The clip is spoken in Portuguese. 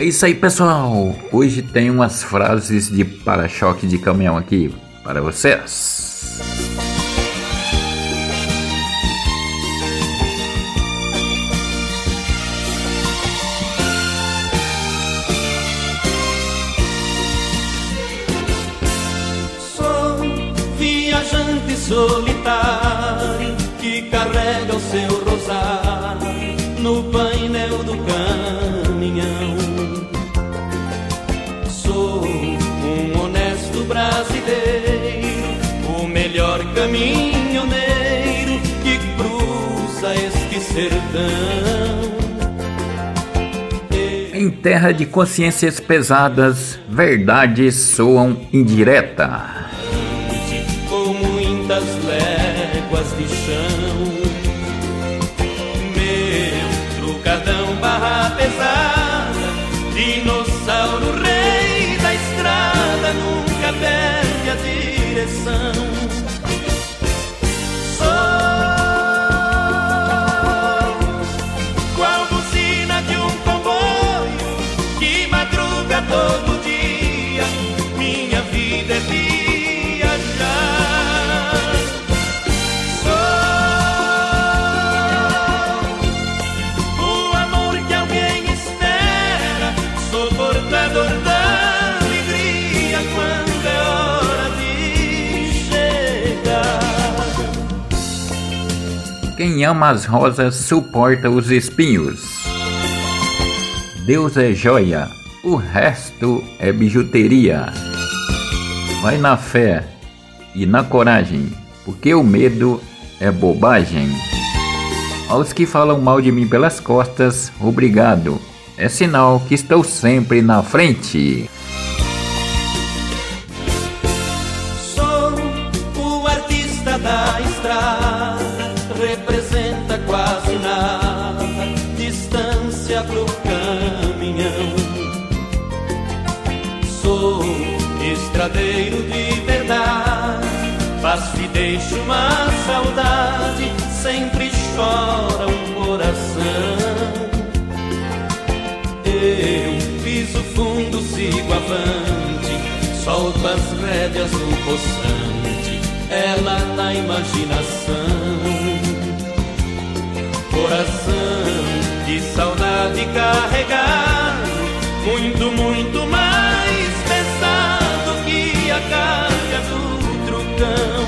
É isso aí, pessoal. Hoje tem umas frases de para-choque de caminhão aqui para vocês. Sou viajante solitário que carrega o seu rosário no painel cruza este sertão. Em terra de consciências pesadas, verdades soam indireta. com muitas léguas de chão. Quem ama as rosas suporta os espinhos. Deus é joia, o resto é bijuteria. Vai na fé e na coragem, porque o medo é bobagem. Aos que falam mal de mim pelas costas, obrigado. É sinal que estou sempre na frente. Sou o artista da estrada, distância pro caminhão. Sou estradeiro de verdade, faço e deixo uma saudade, sempre chora um coração. Eu piso fundo, sigo avante, solto as rédeas do poçante, ela na imaginação. Coração de saudade de carregar muito, muito mais pesado que a carga do trucão.